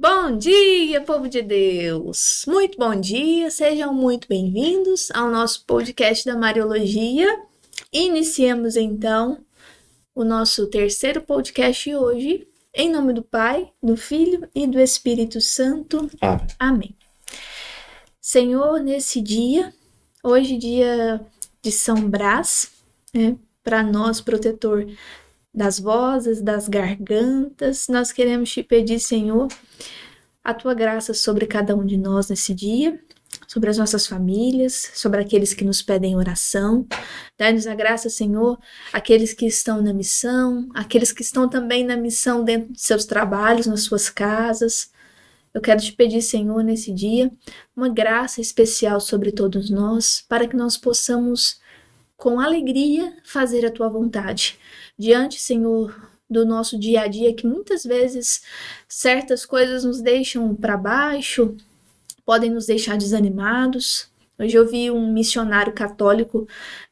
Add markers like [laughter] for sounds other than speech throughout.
Bom dia, povo de Deus! Muito bom dia, sejam muito bem-vindos ao nosso podcast da Mariologia. Iniciemos então o nosso terceiro podcast hoje, em nome do Pai, do Filho e do Espírito Santo. Amém. Amém. Senhor, nesse dia, hoje, dia de São Brás, né, para nós, protetor das vozes, das gargantas. Nós queremos te pedir, Senhor, a tua graça sobre cada um de nós nesse dia, sobre as nossas famílias, sobre aqueles que nos pedem oração. Dá-nos a graça, Senhor, aqueles que estão na missão, aqueles que estão também na missão dentro de seus trabalhos, nas suas casas. Eu quero te pedir, Senhor, nesse dia, uma graça especial sobre todos nós, para que nós possamos, com alegria, fazer a tua vontade diante, Senhor, do nosso dia a dia, que muitas vezes certas coisas nos deixam para baixo, podem nos deixar desanimados. Hoje eu vi um missionário católico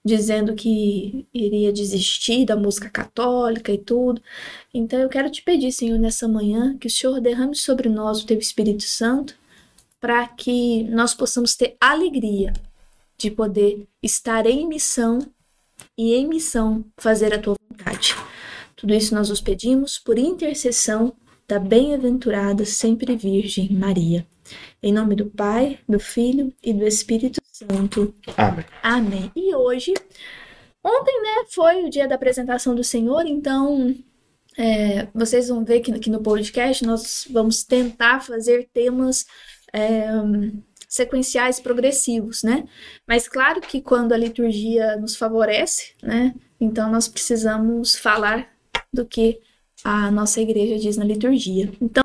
dizendo que iria desistir da música católica e tudo. Então eu quero te pedir, Senhor, nessa manhã, que o Senhor derrame sobre nós o teu Espírito Santo, para que nós possamos ter alegria de poder estar em missão e em missão fazer a tua vontade. Tudo isso nós os pedimos por intercessão da bem-aventurada sempre Virgem Maria. Em nome do Pai, do Filho e do Espírito Santo. Amém. Amém. E hoje, ontem, né, foi o dia da apresentação do Senhor, então é, vocês vão ver que aqui no podcast nós vamos tentar fazer temas é, sequenciais progressivos, né? Mas claro que quando a liturgia nos favorece, né? Então nós precisamos falar do que a nossa igreja diz na liturgia. Então,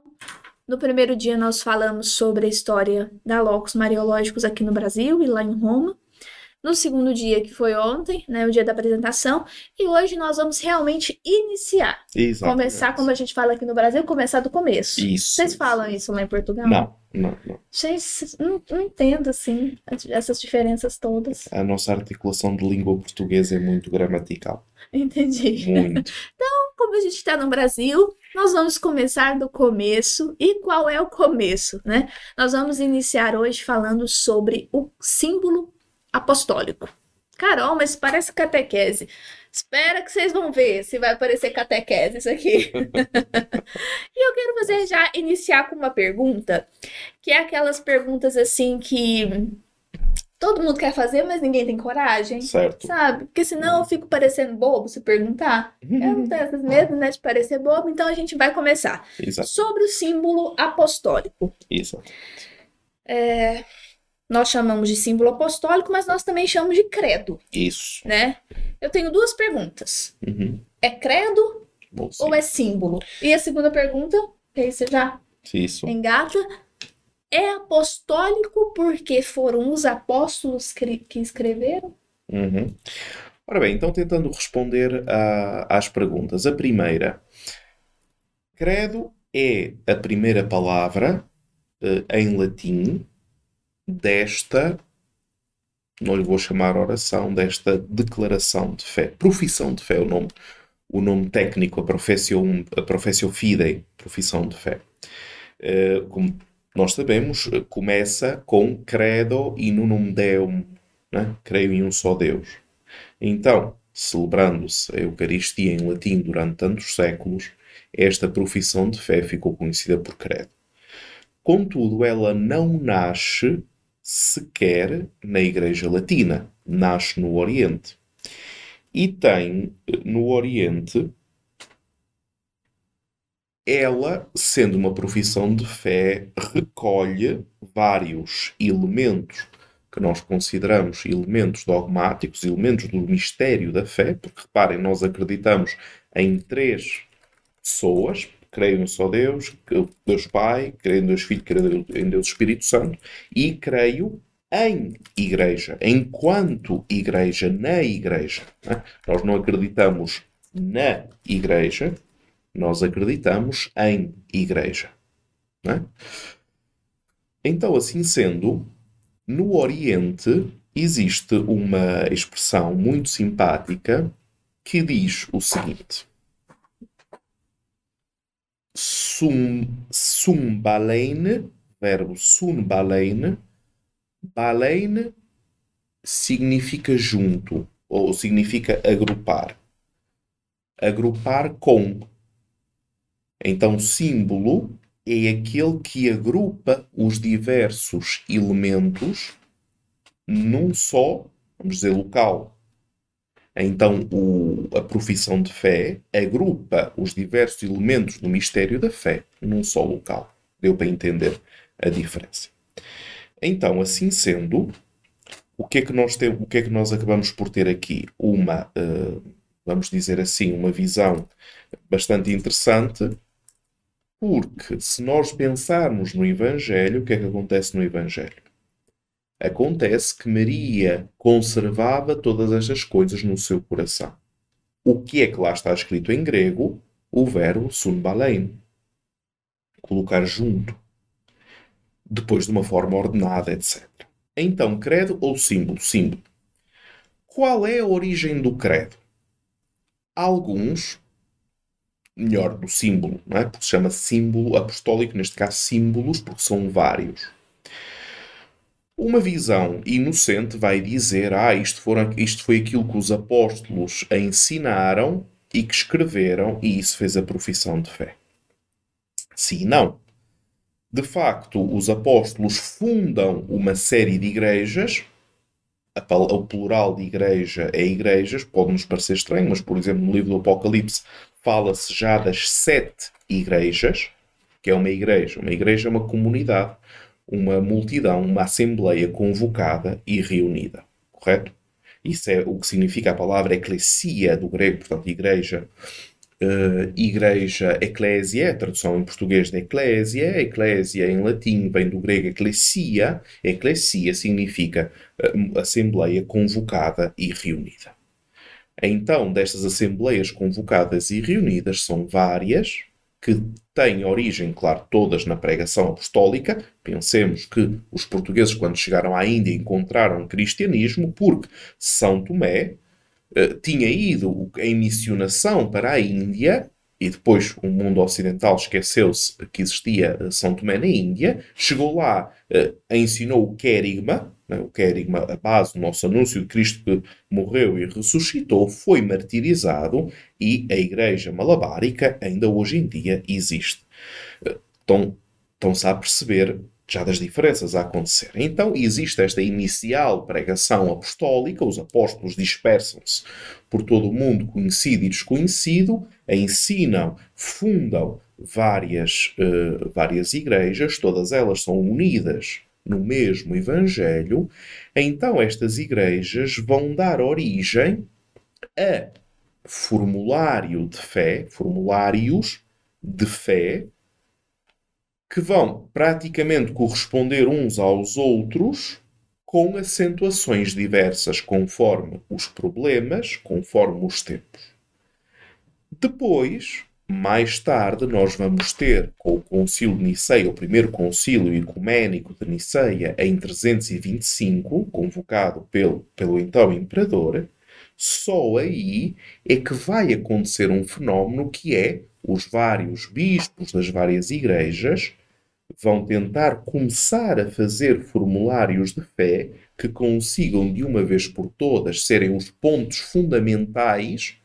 no primeiro dia nós falamos sobre a história da Locus Mariológicos aqui no Brasil e lá em Roma no segundo dia, que foi ontem, né, o dia da apresentação, e hoje nós vamos realmente iniciar. Exatamente. Começar, como a gente fala aqui no Brasil, começar do começo. Isso. Vocês falam isso lá em Portugal? Não, não, não. Gente, não, não entendo, assim, essas diferenças todas. A nossa articulação de língua portuguesa é muito gramatical. Entendi. Muito. [laughs] Então, como a gente está no Brasil, nós vamos começar do começo. E qual é o começo, né? Nós vamos iniciar hoje falando sobre o símbolo apostólico. Carol, mas parece catequese. Espera que vocês vão ver se vai parecer catequese isso aqui. [laughs] e eu quero fazer já iniciar com uma pergunta, que é aquelas perguntas assim que todo mundo quer fazer, mas ninguém tem coragem. Certo. Sabe? Porque senão eu fico parecendo bobo se perguntar. [laughs] Eu não tenho essas medo, né, de parecer bobo, então a gente vai começar. Exato. Sobre o símbolo apostólico. Exato. É, nós chamamos de símbolo apostólico, mas nós também chamamos de credo, Isso. né? Eu tenho duas perguntas. Uhum. É credo Bom, ou é símbolo? E a segunda pergunta, que aí você já Isso. engata, é apostólico porque foram os apóstolos que que escreveram? Uhum. Ora bem, então tentando responder a- às perguntas. A primeira, credo é a primeira palavra eh, em latim desta, não lhe vou chamar oração, desta declaração de fé, profissão de fé, o nome, o nome técnico, a professio, a fidei, profissão de fé. Eh, como nós sabemos, começa com credo in unum Deum, né? creio em um só Deus. Então, celebrando-se a Eucaristia em latim durante tantos séculos, esta profissão de fé ficou conhecida por credo. Contudo, ela não nasce sequer na Igreja Latina, nasce no Oriente. E tem no Oriente ela, sendo uma profissão de fé, recolhe vários elementos que nós consideramos elementos dogmáticos, elementos do mistério da fé, porque reparem, nós acreditamos em três pessoas, creio um só Deus, Deus Pai, creio em Deus Filho, creio em Deus Espírito Santo, e creio em igreja, enquanto igreja, na igreja. né? Nós não acreditamos na igreja, nós acreditamos em igreja. né? Então, assim sendo, no Oriente existe uma expressão muito simpática que diz o seguinte: sum, sumbalein, verbo sunbalein. Balein significa junto, ou significa agrupar. Agrupar com. Então, símbolo é aquele que agrupa os diversos elementos num só, vamos dizer, local. Então, o, a profissão de fé agrupa os diversos elementos do mistério da fé num só local. Deu para entender a diferença. Então, assim sendo, o que é que nós, temos, o que é que nós acabamos por ter aqui? Uma, uh, vamos dizer assim, uma visão bastante interessante, porque se nós pensarmos no Evangelho, o que é que acontece no Evangelho? Acontece que Maria conservava todas estas coisas no seu coração. O que é que lá está escrito em grego? O verbo sunbalein. Colocar junto. Depois de uma forma ordenada, etc. Então, credo ou símbolo? Símbolo. Qual é a origem do credo? Alguns, melhor, do símbolo, não é? porque se chama símbolo apostólico, neste caso símbolos, porque são vários. Uma visão inocente vai dizer: Ah, isto, foram, isto foi aquilo que os apóstolos ensinaram e que escreveram, e isso fez a profissão de fé. Sim, não. De facto, os apóstolos fundam uma série de igrejas. O plural de igreja é igrejas, pode nos parecer estranho, mas, por exemplo, no livro do Apocalipse fala-se já das sete igrejas, que é uma igreja. Uma igreja é uma comunidade uma multidão, uma assembleia convocada e reunida. Correto? Isso é o que significa a palavra eclesia do grego, portanto, igreja. Uh, igreja, eclésia, tradução em português de eclésia. Eclésia em latim vem do grego eclesia. Eclesia significa uh, assembleia convocada e reunida. Então, destas assembleias convocadas e reunidas são várias, que têm origem, claro, todas na pregação apostólica. Pensemos que os portugueses, quando chegaram à Índia, encontraram cristianismo, porque São Tomé uh, tinha ido em missionação para a Índia e depois o mundo ocidental esqueceu-se que existia São Tomé na Índia, chegou lá, uh, ensinou o querigma, o querigma, a base do nosso anúncio de Cristo que morreu e ressuscitou, foi martirizado e a Igreja Malabárica ainda hoje em dia existe. Então, estão-se a perceber já das diferenças a acontecer. Então, existe esta inicial pregação apostólica, os apóstolos dispersam-se por todo o mundo, conhecido e desconhecido, ensinam, fundam várias, uh, várias igrejas, todas elas são unidas no mesmo Evangelho, então estas igrejas vão dar origem a formulário de fé, formulários de fé, que vão praticamente corresponder uns aos outros com acentuações diversas conforme os problemas, conforme os tempos. Depois, mais tarde, nós vamos ter, com o Concílio de Niceia, o primeiro concílio ecuménico de Niceia, em 325, convocado pelo, pelo então imperador, só aí é que vai acontecer um fenómeno que é os vários bispos das várias igrejas vão tentar começar a fazer formulários de fé que consigam de uma vez por todas serem os pontos fundamentais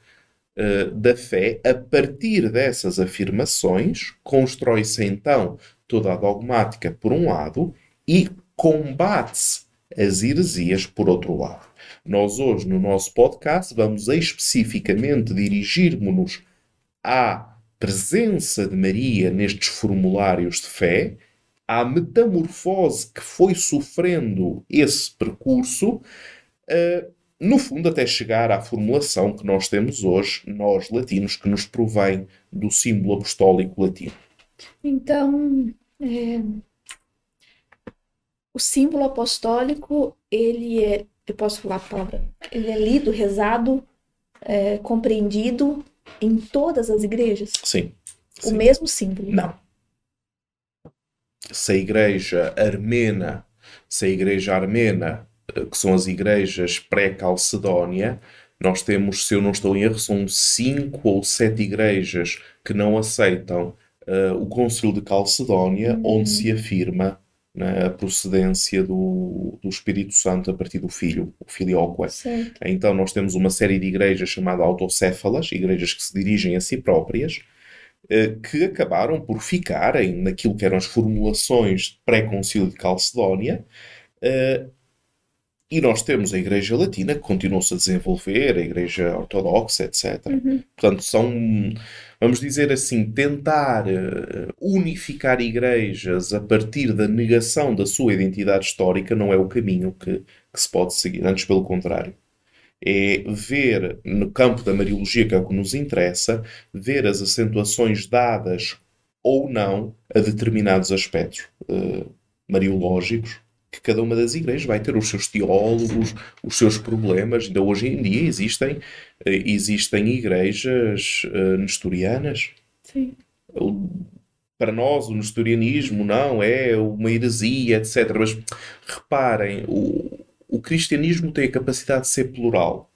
uh, da fé. A partir dessas afirmações, constrói-se então toda a dogmática por um lado e combate-se as heresias por outro lado. Nós hoje, no nosso podcast, vamos especificamente dirigir-nos à presença de Maria nestes formulários de fé, à metamorfose que foi sofrendo esse percurso, uh, no fundo, até chegar à formulação que nós temos hoje, nós latinos, que nos provém do símbolo apostólico latino. Então, é, o símbolo apostólico, ele é, eu posso falar a palavra, ele é lido, rezado, é, compreendido em todas as igrejas? Sim. O sim. mesmo símbolo? Não. Se a igreja armena, se a igreja armena, que são as igrejas pré-Calcedónia, nós temos, se eu não estou em erro, são cinco ou sete igrejas que não aceitam uh, o Concílio de Calcedónia, Uhum. onde se afirma né, a procedência do, do Espírito Santo a partir do Filho, o Filioque. Certo. Então nós temos uma série de igrejas chamadas autocéfalas, igrejas que se dirigem a si próprias, eh, que acabaram por ficarem naquilo que eram as formulações pré-concílio de Calcedónia, eh, e nós temos a Igreja Latina que continuou-se a desenvolver, a Igreja Ortodoxa, etc. Uhum. Portanto, são, vamos dizer assim, tentar eh, unificar igrejas a partir da negação da sua identidade histórica não é o caminho que, que se pode seguir. Antes, pelo contrário. É ver, no campo da Mariologia, que é o que nos interessa, ver as acentuações dadas ou não a determinados aspectos eh, mariológicos que cada uma das igrejas vai ter os seus teólogos, os seus problemas. Ainda hoje em dia existem, eh, existem igrejas eh, nestorianas. Sim. Para nós, o nestorianismo não é uma heresia, etc. Mas reparem, o, o cristianismo tem a capacidade de ser plural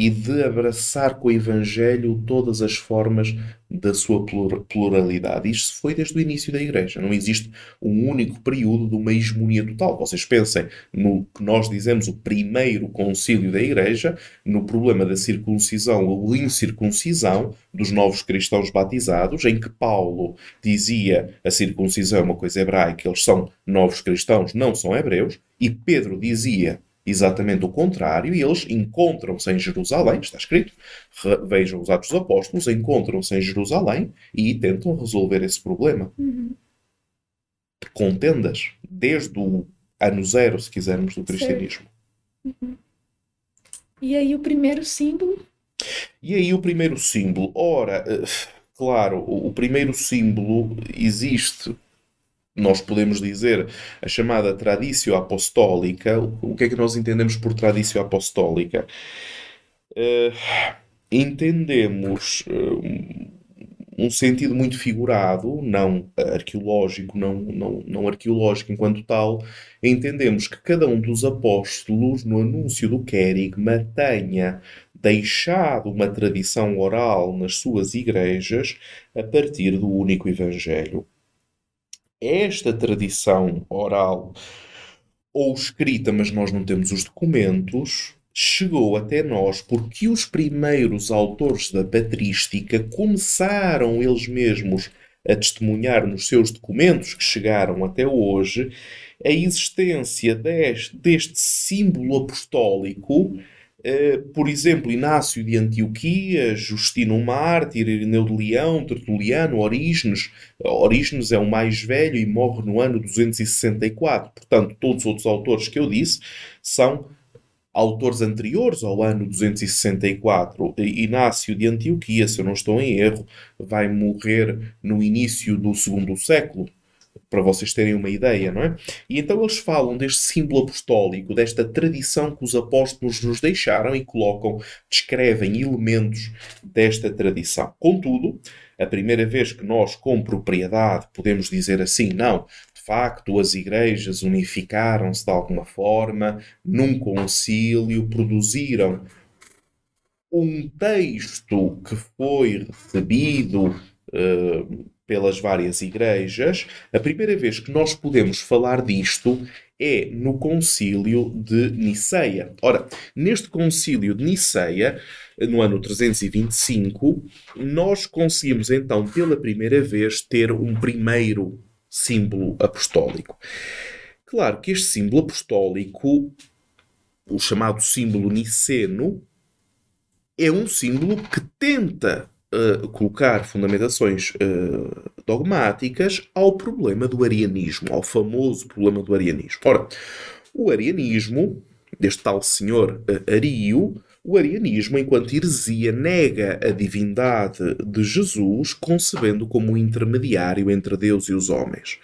e de abraçar com o Evangelho todas as formas da sua plura- pluralidade. Isto foi desde o início da Igreja. Não existe um único período de uma hegemonia total. Vocês pensem no que nós dizemos o primeiro concílio da Igreja, no problema da circuncisão ou incircuncisão dos novos cristãos batizados, em que Paulo dizia a circuncisão é uma coisa hebraica, eles são novos cristãos, não são hebreus, e Pedro dizia exatamente o contrário, e eles encontram-se em Jerusalém, está escrito, vejam os Atos dos Apóstolos, encontram-se em Jerusalém e tentam resolver esse problema. Uhum. Contendas, desde o ano zero, se quisermos, do cristianismo. E aí o primeiro símbolo? E aí o primeiro símbolo, ora, eh, claro, o primeiro símbolo existe, nós podemos dizer, a chamada traditio apostólica. O que é que nós entendemos por traditio apostólica? Eh, entendemos eh, um sentido muito figurado, não arqueológico, não, não, não arqueológico enquanto tal, entendemos que cada um dos apóstolos, no anúncio do querigma, tenha deixado uma tradição oral nas suas igrejas a partir do único Evangelho. Esta tradição oral ou escrita, mas nós não temos os documentos, chegou até nós porque os primeiros autores da patrística começaram eles mesmos a testemunhar nos seus documentos que chegaram até hoje a existência deste, deste símbolo apostólico. Eh, por exemplo, Inácio de Antioquia, Justino Mártir, Ireneu de Leão, Tertuliano, Orígenes. Orígenes é o mais velho e morre no ano 264. Portanto, todos os outros autores que eu disse são autores anteriores ao ano 264. Inácio de Antioquia, se eu não estou em erro, vai morrer no início do segundo século, para vocês terem uma ideia, não é? E então eles falam deste símbolo apostólico, desta tradição que os apóstolos nos deixaram e colocam, descrevem elementos desta tradição. Contudo, a primeira vez que nós, com propriedade, podemos dizer assim, não, de facto, as igrejas unificaram-se de alguma forma, num concílio, produziram um texto que foi recebido eh, pelas várias igrejas. A primeira vez que nós podemos falar disto é no concílio de Niceia. Ora, neste concílio de Niceia, no ano 325, nós conseguimos então pela primeira vez ter um primeiro símbolo apostólico. Claro que este símbolo apostólico, o chamado símbolo niceno, é um símbolo que tenta colocar fundamentações uh, dogmáticas ao problema do arianismo, ao famoso problema do arianismo. Ora, o arianismo, deste tal senhor uh, Ario, o arianismo, enquanto heresia, nega a divindade de Jesus, concebendo como intermediário entre Deus e os homens.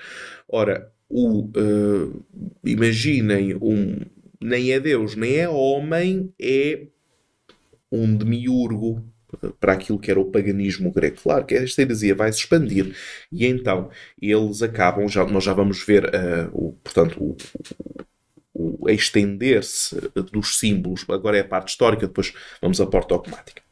Ora, o, uh, imaginem, um, nem é Deus, nem é homem, é um demiurgo para aquilo que era o paganismo grego. Claro que esta heresia vai se expandir e então eles acabam, já, nós já vamos ver, uh, o, portanto, o, o, estender-se dos símbolos. Agora é a parte histórica, depois vamos à parte dogmática.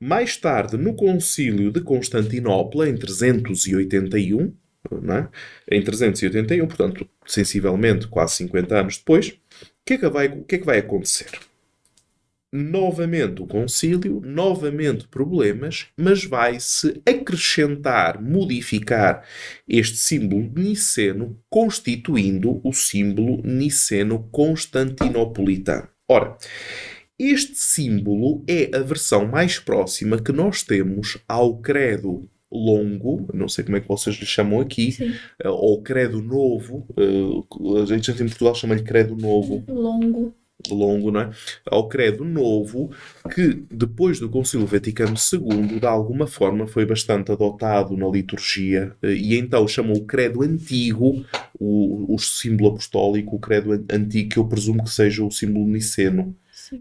Mais tarde, no Concílio de Constantinopla, em 381, não é? em 381, portanto, sensivelmente quase 50 anos depois, o que, é que vai, que é que vai acontecer? Novamente o concílio, novamente problemas, mas vai-se acrescentar, modificar este símbolo niceno, constituindo o símbolo niceno-constantinopolitano. Ora, este símbolo é a versão mais próxima que nós temos ao credo longo, não sei como é que vocês lhe chamam aqui, Sim. Eh, ou credo novo, eh, a gente em Portugal chama-lhe credo novo. Longo longo, não é? Ao credo novo, que depois do Concílio Vaticano II, de alguma forma, foi bastante adotado na liturgia, eh, e então chamou o credo antigo, o, o símbolo apostólico, o credo antigo, que eu presumo que seja o símbolo niceno.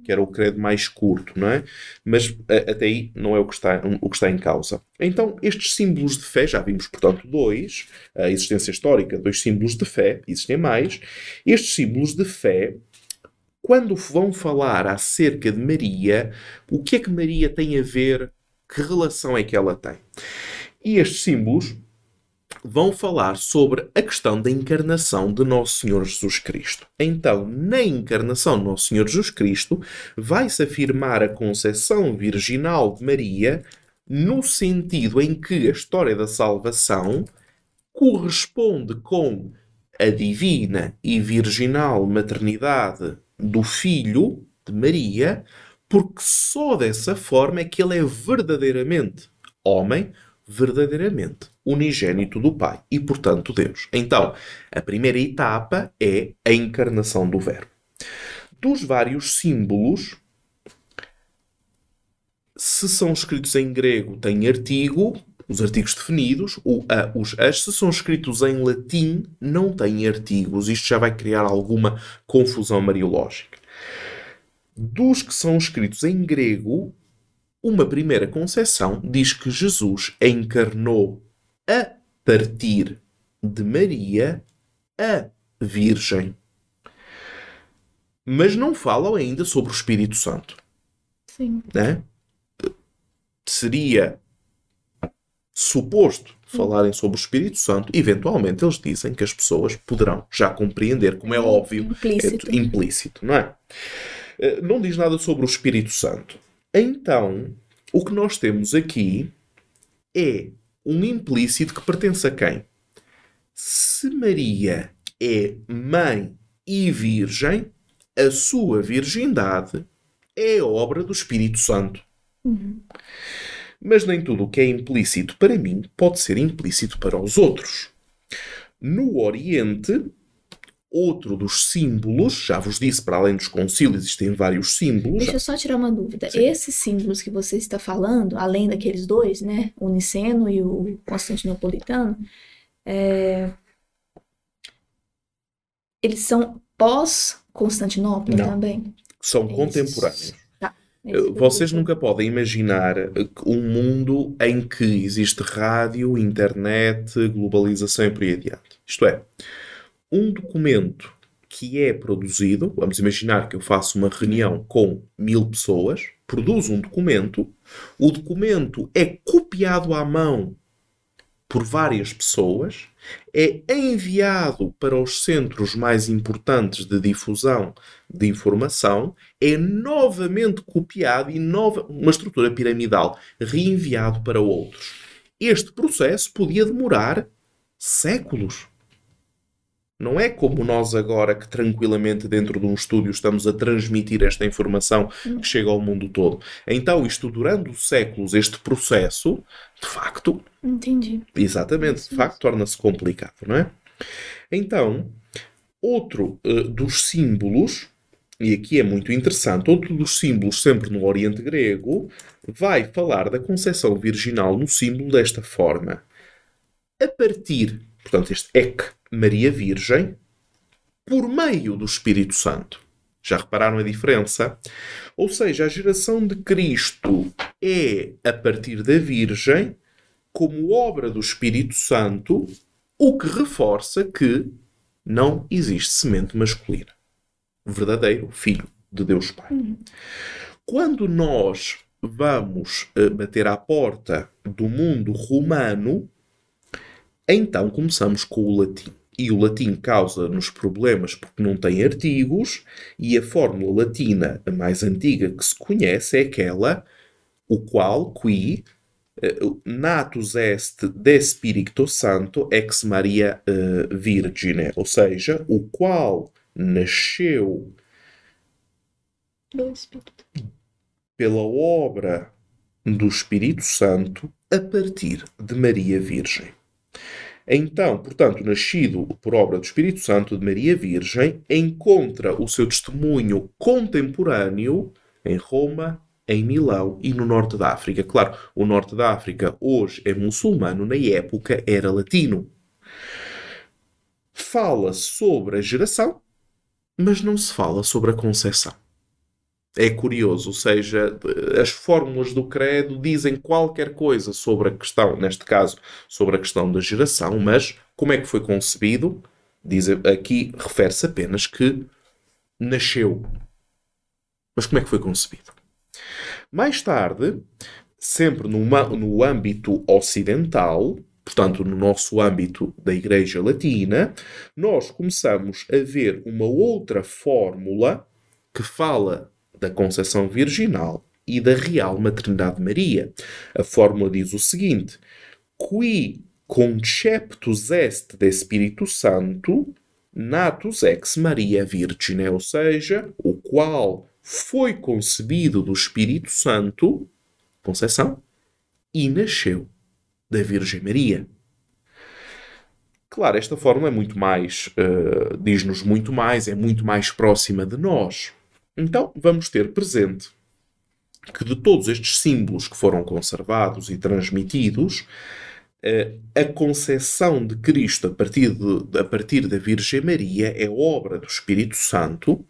Que era o credo mais curto, não é? Mas até aí não é o que, está, o que está em causa. Então, estes símbolos de fé, já vimos, portanto, dois, a existência histórica, dois símbolos de fé, existem mais. Estes símbolos de fé quando vão falar acerca de Maria, o que é que Maria tem a ver? Que relação é que ela tem? E estes símbolos vão falar sobre a questão da encarnação de Nosso Senhor Jesus Cristo. Então, na encarnação de Nosso Senhor Jesus Cristo, vai-se afirmar a concepção virginal de Maria no sentido em que a história da salvação corresponde com a divina e virginal maternidade do Filho de Maria, porque só dessa forma é que ele é verdadeiramente homem, verdadeiramente unigênito do Pai e, portanto, Deus. Então, a primeira etapa é a encarnação do Verbo. Dos vários símbolos, se são escritos em grego, tem artigo, os artigos definidos, o a, os as, se são escritos em latim, não têm artigos. Isto já vai criar alguma confusão mariológica. Dos que são escritos em grego, uma primeira concepção diz que Jesus encarnou a partir de Maria, a Virgem. Mas não falam ainda sobre o Espírito Santo. Sim. Né? Seria suposto falarem sobre o Espírito Santo, eventualmente eles dizem que as pessoas poderão já compreender, como é óbvio, implícito, é implícito não é? Eh, não diz nada sobre o Espírito Santo. Então, o que nós temos aqui é um implícito que pertence a quem? Se Maria é mãe e virgem, a sua virgindade é obra do Espírito Santo. Uhum. Mas nem tudo o que é implícito para mim pode ser implícito para os outros. No Oriente, outro dos símbolos, já vos disse, para além dos concílios, existem vários símbolos. Deixa eu só tirar uma dúvida. Sim. Esses símbolos que você está falando, além daqueles dois, né? O Niceno e o Constantinopolitano, é... eles são pós-Constantinopla também? São contemporâneos. É Vocês nunca podem imaginar um mundo em que existe rádio, internet, globalização e por aí adiante. Isto é, um documento que é produzido, vamos imaginar que eu faço uma reunião com mil pessoas, produzo um documento, o documento é copiado à mão por várias pessoas, é enviado para os centros mais importantes de difusão de informação, é novamente copiado e nova, uma estrutura piramidal reenviado para outros. Este processo podia demorar séculos. Não é como nós agora que tranquilamente dentro de um estúdio estamos a transmitir esta informação que chega ao mundo todo. Então, isto durante séculos, este processo, de facto. Entendi. Exatamente, de facto, torna-se complicado, não é? Então, outro uh, dos símbolos, e aqui é muito interessante, outro dos símbolos, sempre no Oriente Grego, vai falar da concepção virginal no símbolo desta forma. A partir, portanto, este ek Maria Virgem por meio do Espírito Santo. Já repararam a diferença? Ou seja, a geração de Cristo é a partir da Virgem como obra do Espírito Santo, o que reforça que não existe semente masculina. Verdadeiro filho de Deus Pai. Uhum. Quando nós vamos uh, bater à porta do mundo romano, então começamos com o latim. E o latim causa-nos problemas porque não tem artigos, e a fórmula latina mais antiga que se conhece é aquela o qual, qui, uh, natus est de Spirito Santo ex Maria uh, Virgine, ou seja, o qual nasceu do Espírito. pela obra do Espírito Santo a partir de Maria Virgem. Então, portanto, nascido por obra do Espírito Santo de Maria Virgem, encontra o seu testemunho contemporâneo em Roma, em Milão e no norte da África. Claro, o norte da África hoje é muçulmano, na época era latino. Fala sobre a geração, mas não se fala sobre a concepção. É curioso, ou seja, as fórmulas do credo dizem qualquer coisa sobre a questão, neste caso, sobre a questão da geração, mas como é que foi concebido? Diz aqui, refere-se apenas que nasceu. Mas como é que foi concebido? Mais tarde, sempre numa, no âmbito ocidental, portanto, no nosso âmbito da Igreja Latina, nós começamos a ver uma outra fórmula que fala da concepção virginal e da real maternidade de Maria. A fórmula diz o seguinte: Qui conceptus est de Espírito Santo, natus ex Maria Virgine, ou seja, o qual foi concebido do Espírito Santo, concepção, e nasceu da Virgem Maria. Claro, esta fórmula é muito mais, uh, diz-nos muito mais, é muito mais próxima de nós. Então, vamos ter presente que de todos estes símbolos que foram conservados e transmitidos, uh, a concepção de Cristo a partir, de, a partir da Virgem Maria é obra do Espírito Santo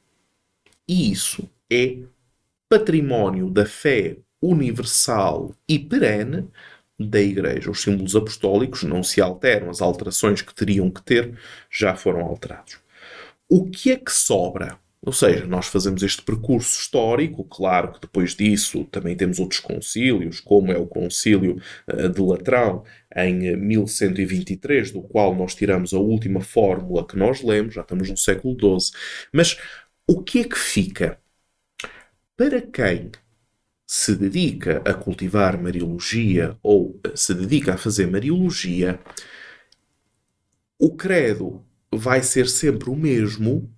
e isso é património da fé universal e perene da Igreja. Os símbolos apostólicos não se alteram, as alterações que teriam que ter já foram alterados. O que é que sobra? Ou seja, nós fazemos este percurso histórico, claro que depois disso também temos outros concílios, como é o concílio eh, de Latrão em 1123, do qual nós tiramos a última fórmula que nós lemos, já estamos no século XII. Mas o que é que fica? Para quem se dedica a cultivar Mariologia ou se dedica a fazer Mariologia, o credo vai ser sempre o mesmo,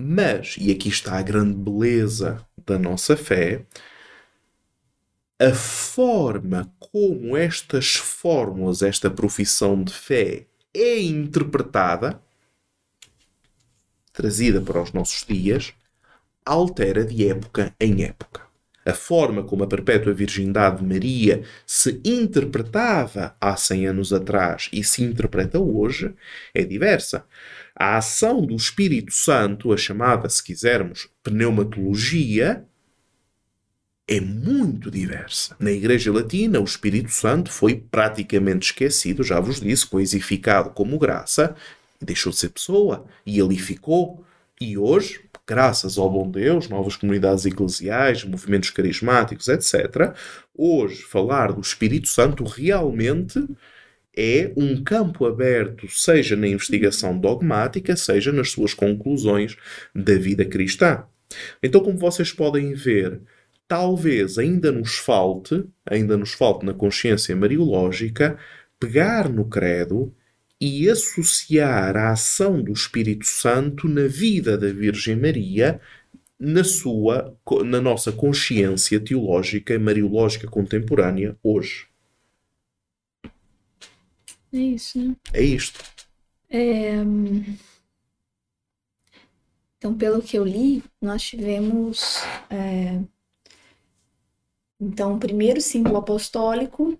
mas, e aqui está a grande beleza da nossa fé, a forma como estas fórmulas, esta profissão de fé é interpretada, trazida para os nossos dias, altera de época em época a forma como a perpétua virgindade de Maria se interpretava há 100 anos atrás e se interpreta hoje é diversa. A ação do Espírito Santo, a chamada, se quisermos, pneumatologia, é muito diversa. Na Igreja Latina, o Espírito Santo foi praticamente esquecido, já vos disse, coisificado como graça, deixou de ser pessoa, e ali ficou. E hoje, graças ao bom Deus, novas comunidades eclesiais, movimentos carismáticos, etc., hoje falar do Espírito Santo realmente é um campo aberto, seja na investigação dogmática, seja nas suas conclusões da vida cristã. Então, como vocês podem ver, talvez ainda nos falte, ainda nos falte na consciência mariológica, pegar no credo e associar a ação do Espírito Santo na vida da Virgem Maria na sua na nossa consciência teológica e mariológica contemporânea hoje. É isso, né? É isto. É... Então, pelo que eu li, nós tivemos é... então o primeiro símbolo apostólico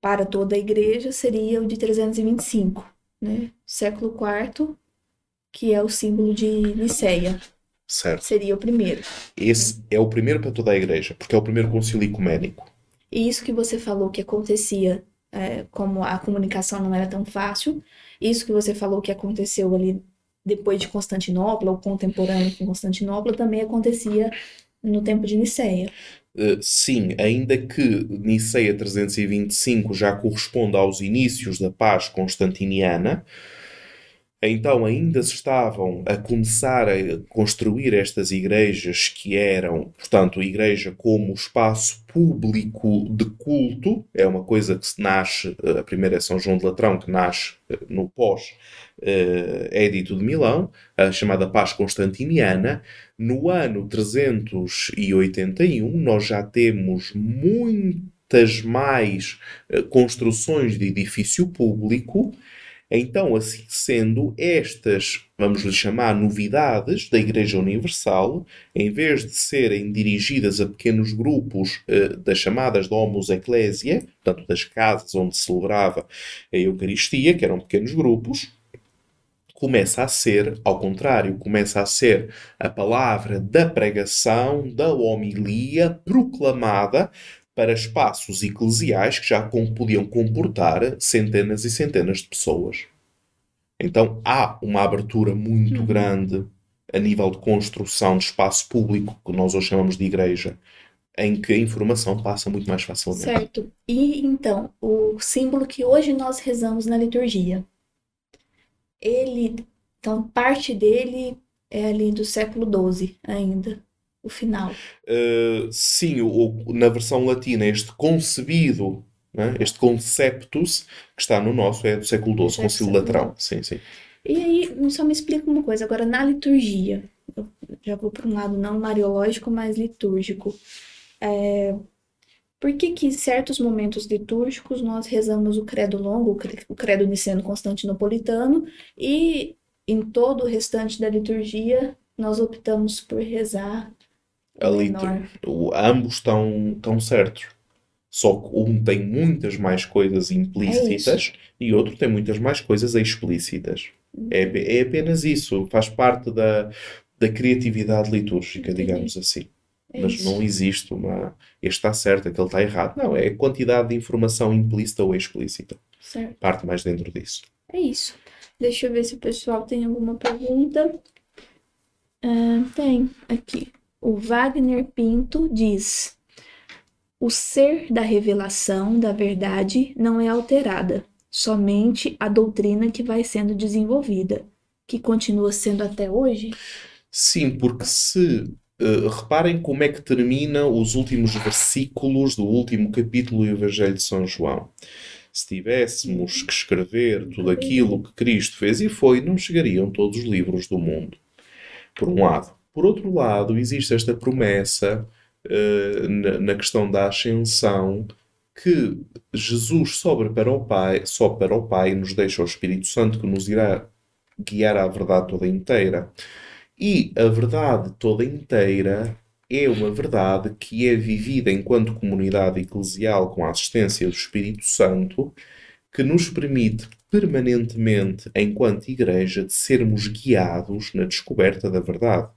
para toda a igreja seria o de 325, né? Século IV, que é o símbolo de Niceia. Certo. Seria o primeiro. Esse é o primeiro para toda a igreja, porque é o primeiro concílio ecumênico. E isso que você falou que acontecia, é, como a comunicação não era tão fácil, isso que você falou que aconteceu ali depois de Constantinopla, ou contemporâneo com Constantinopla, também acontecia no tempo de Niceia. Uh, sim, ainda que Niceia 325 já corresponda aos inícios da paz constantiniana, então ainda se estavam a começar a construir estas igrejas que eram, portanto, a igreja como espaço público de culto, é uma coisa que se nasce, a primeira é São João de Latrão, que nasce eh, no pós Édito de Milão, a chamada paz constantiniana. No ano 381 nós já temos muitas mais construções de edifício público, então, assim sendo, estas, vamos lhe chamar, novidades da Igreja Universal, em vez de serem dirigidas a pequenos grupos eh, das chamadas Domus Ecclesia, portanto, das casas onde se celebrava a Eucaristia, que eram pequenos grupos, começa a ser, ao contrário, começa a ser a palavra da pregação, da homilia proclamada para espaços eclesiais que já podiam comportar centenas e centenas de pessoas. Então há uma abertura muito uhum. grande a nível de construção de espaço público, que nós hoje chamamos de igreja, em que a informação passa muito mais facilmente. Certo. E então, o símbolo que hoje nós rezamos na liturgia, ele, então, parte dele é ali do século XII ainda o final. Uh, sim, o, na versão latina, este concebido, né? este conceptus, que está no nosso, é do século XII, Concílio Latrão. Sim, sim. E aí, só me explica uma coisa, agora na liturgia, eu já vou para um lado não mariológico, mas litúrgico. É, por que que em certos momentos litúrgicos nós rezamos o credo longo, o credo niceno constantinopolitano, e em todo o restante da liturgia nós optamos por rezar ali o, ambos estão, estão certos. Só que um tem muitas mais coisas implícitas é e outro tem muitas mais coisas explícitas. Hum. É, é apenas isso. Faz parte da, da criatividade litúrgica, digamos assim. É Mas isso. não existe uma. Este está certo, aquele está errado. Não, é a quantidade de informação implícita ou explícita. Certo. Parte mais dentro disso. É isso. Deixa eu ver se o pessoal tem alguma pergunta. Uh, tem aqui. O Wagner Pinto diz: O ser da revelação da verdade não é alterada, somente a doutrina que vai sendo desenvolvida, que continua sendo até hoje? Sim, porque se Uh, reparem como é que termina os últimos versículos do último capítulo do Evangelho de São João. Se tivéssemos que escrever tudo aquilo que Cristo fez e foi, não chegariam todos os livros do mundo. Por um lado. Por outro lado, existe esta promessa uh, na, na, questão da ascensão que Jesus sobe para o Pai, sobe para o Pai nos deixa o Espírito Santo que nos irá guiar à verdade toda inteira. E a verdade toda inteira é uma verdade que é vivida enquanto comunidade eclesial com a assistência do Espírito Santo, que nos permite permanentemente, enquanto igreja, de sermos guiados na descoberta da verdade.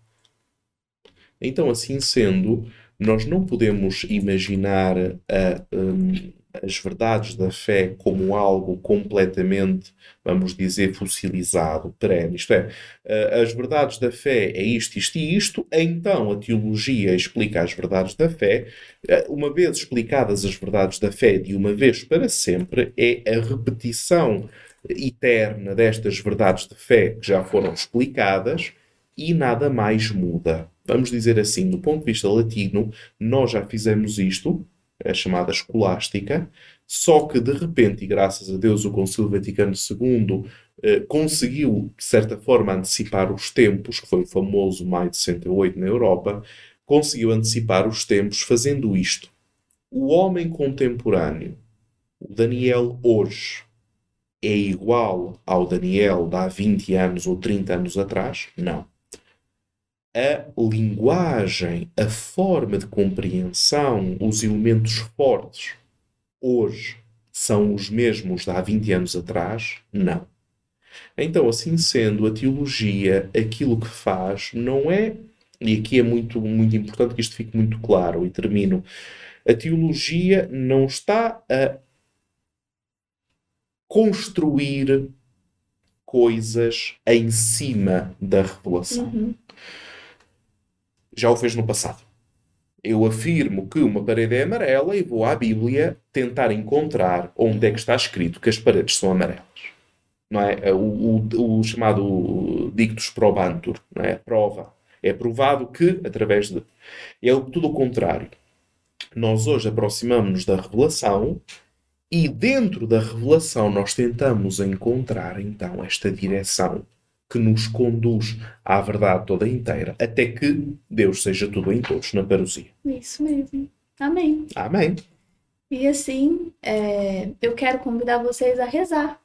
Então, assim sendo, nós não podemos imaginar a, um, as verdades da fé como algo completamente, vamos dizer, fossilizado, perene. Isto é, as verdades da fé é isto, isto e isto, então a teologia explica as verdades da fé. Uma vez explicadas as verdades da fé de uma vez para sempre, é a repetição eterna destas verdades de fé que já foram explicadas e nada mais muda vamos dizer assim, do ponto de vista latino, nós já fizemos isto, a chamada escolástica, só que de repente, e graças a Deus, o Concílio Vaticano II eh, conseguiu, de certa forma, antecipar os tempos, que foi o famoso Maio de 68 na Europa, conseguiu antecipar os tempos fazendo isto. O homem contemporâneo, o Daniel hoje, é igual ao Daniel de há 20 anos ou 30 anos atrás? Não a linguagem, a forma de compreensão, os elementos fortes hoje são os mesmos de há 20 anos atrás? Não. Então, assim sendo, a teologia, aquilo que faz, não é. E aqui é muito, muito importante que isto fique muito claro, e termino. A teologia não está a construir coisas em cima da revelação. Uhum já o fez no passado. Eu afirmo que uma parede é amarela e vou à Bíblia tentar encontrar onde é que está escrito que as paredes são amarelas. Não é? O, o, o chamado dictus probantur, não é? Prova. É provado que, através de. É tudo o contrário. Nós hoje aproximamos-nos da revelação e dentro da revelação nós tentamos encontrar então esta direção que nos conduz à verdade toda inteira, até que Deus seja tudo em todos na parousia. Isso mesmo. Amém. Amém. E assim, é, eu quero convidar vocês a rezar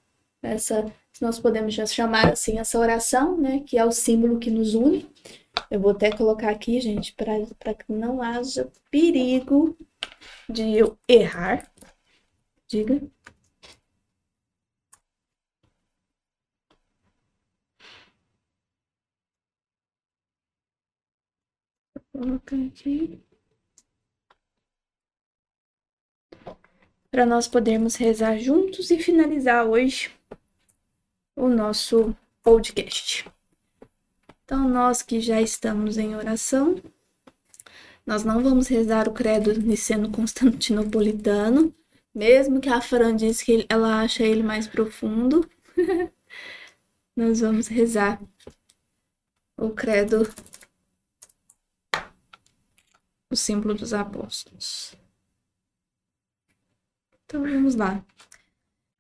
essa, se nós podemos já chamar assim, essa oração, né, que é o símbolo que nos une. Eu vou até colocar aqui, gente, para que não haja perigo de eu errar. Diga. Colocar aqui. Para nós podermos rezar juntos e finalizar hoje o nosso podcast. Então, nós que já estamos em oração, nós não vamos rezar o credo niceno constantinopolitano, mesmo que a Fran disse que ela acha ele mais profundo. [laughs] nós vamos rezar o credo, o símbolo dos apóstolos. Então vamos lá.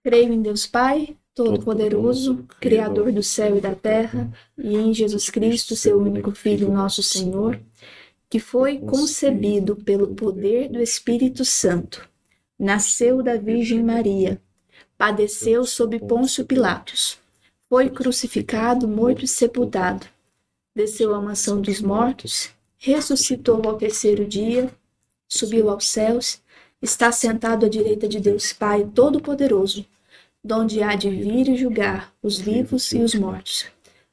Creio em Deus Pai, Todo-Poderoso, Criador do céu e da terra, e em Jesus Cristo, seu único Filho, nosso Senhor, que foi concebido pelo poder do Espírito Santo, nasceu da Virgem Maria, padeceu sob Pôncio Pilatos, foi crucificado, morto e sepultado, desceu à mansão dos mortos, ressuscitou ao terceiro dia, subiu aos céus, está sentado à direita de Deus Pai Todo-Poderoso donde há de vir e julgar os vivos e os mortos.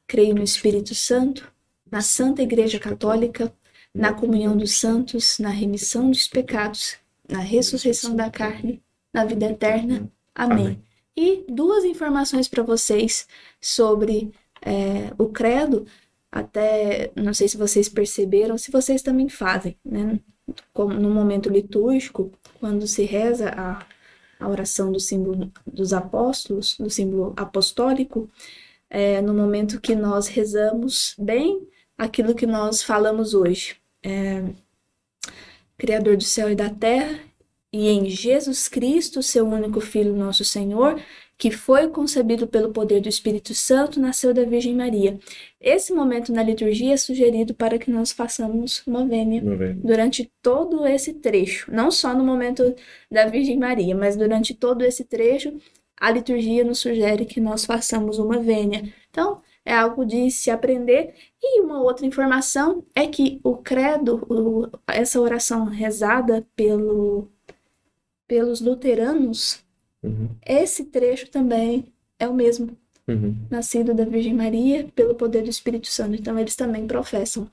Creio no Espírito Santo, na Santa Igreja Católica, na comunhão dos santos, na remissão dos pecados, na ressurreição da carne, na vida eterna. Amém. Amém. E duas informações para vocês sobre é, o credo, até não sei se vocês perceberam, se vocês também fazem, né? Como no momento litúrgico, quando se reza a a oração do símbolo dos apóstolos, do símbolo apostólico, é, no momento que nós rezamos bem aquilo que nós falamos hoje. É, Criador do céu e da terra, e em Jesus Cristo, seu único Filho, nosso Senhor, que foi concebido pelo poder do Espírito Santo, nasceu da Virgem Maria. Esse momento na liturgia é sugerido para que nós façamos uma vênia, durante todo esse trecho, não só no momento da Virgem Maria, mas durante todo esse trecho, a liturgia nos sugere que nós façamos uma vênia. Então, é algo de se aprender. E uma outra informação é que o credo, o, essa oração rezada pelo, pelos luteranos, Uhum. Esse trecho também é o mesmo. Uhum. Nascido da Virgem Maria pelo poder do Espírito Santo. Então, eles também professam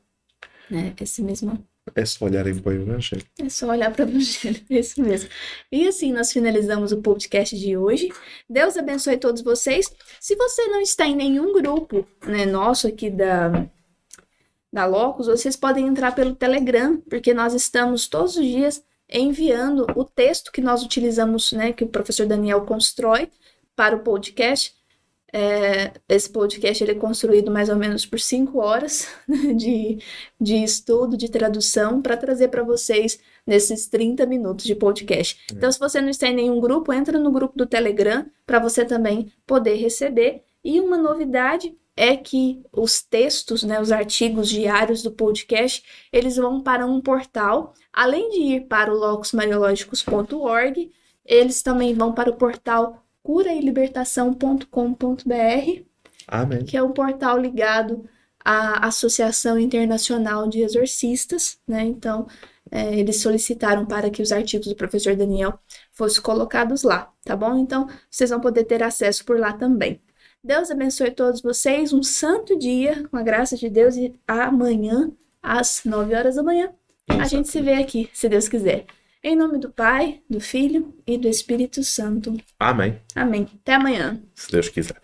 né, esse mesmo. É só olharem para o Evangelho. É só olhar para o [laughs] Evangelho, é isso mesmo. E assim nós finalizamos o podcast de hoje. Deus abençoe todos vocês. Se você não está em nenhum grupo né, nosso aqui da, da Locus, vocês podem entrar pelo Telegram, porque nós estamos todos os dias enviando o texto que nós utilizamos, né, que o professor Daniel constrói para o podcast. É, esse podcast ele é construído mais ou menos por cinco horas [laughs] de, de estudo, de tradução, para trazer para vocês nesses 30 minutos de podcast. É. Então, se você não está em nenhum grupo, entra no grupo do Telegram para você também poder receber. E uma novidade é que os textos, né, os artigos diários do podcast, eles vão para um portal, além de ir para o locusmariológicos.org, eles também vão para o portal curaelibertação.com.br, Amém. que é um portal ligado à Associação Internacional de Exorcistas, né? Então, é, eles solicitaram para que os artigos do professor Daniel fossem colocados lá, tá bom? Então, vocês vão poder ter acesso por lá também. Deus abençoe todos vocês. Um santo dia, com a graça de Deus. E amanhã, às 9 horas da manhã, a gente se vê aqui, se Deus quiser. Em nome do Pai, do Filho e do Espírito Santo. Amém. Amém. Até amanhã. Se Deus quiser.